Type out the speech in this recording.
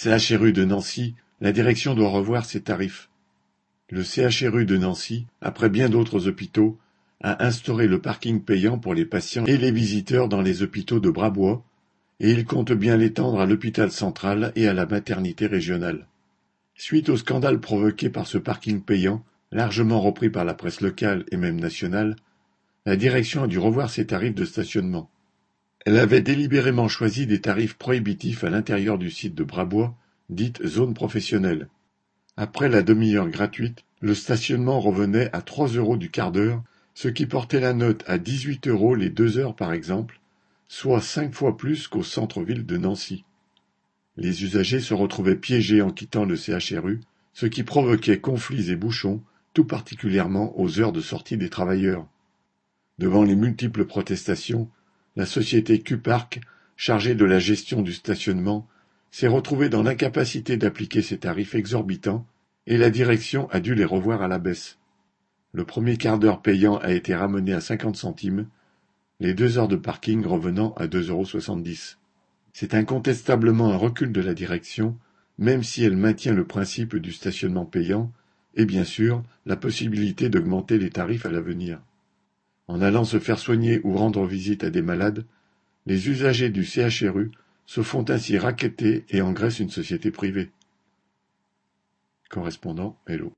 CHRU de Nancy, la direction doit revoir ses tarifs. Le CHRU de Nancy, après bien d'autres hôpitaux, a instauré le parking payant pour les patients et les visiteurs dans les hôpitaux de Brabois, et il compte bien l'étendre à l'hôpital central et à la maternité régionale. Suite au scandale provoqué par ce parking payant, largement repris par la presse locale et même nationale, la direction a dû revoir ses tarifs de stationnement. Elle avait délibérément choisi des tarifs prohibitifs à l'intérieur du site de Brabois, dite zone professionnelle. Après la demi-heure gratuite, le stationnement revenait à trois euros du quart d'heure, ce qui portait la note à dix-huit euros les deux heures par exemple, soit cinq fois plus qu'au centre-ville de Nancy. Les usagers se retrouvaient piégés en quittant le CHRU, ce qui provoquait conflits et bouchons, tout particulièrement aux heures de sortie des travailleurs. Devant les multiples protestations, la société Q-Park, chargée de la gestion du stationnement, s'est retrouvée dans l'incapacité d'appliquer ces tarifs exorbitants et la direction a dû les revoir à la baisse. Le premier quart d'heure payant a été ramené à 50 centimes, les deux heures de parking revenant à 2,70 euros. C'est incontestablement un recul de la direction, même si elle maintient le principe du stationnement payant et bien sûr la possibilité d'augmenter les tarifs à l'avenir. En allant se faire soigner ou rendre visite à des malades, les usagers du CHRU se font ainsi racketter et engraissent une société privée. Correspondant Hello.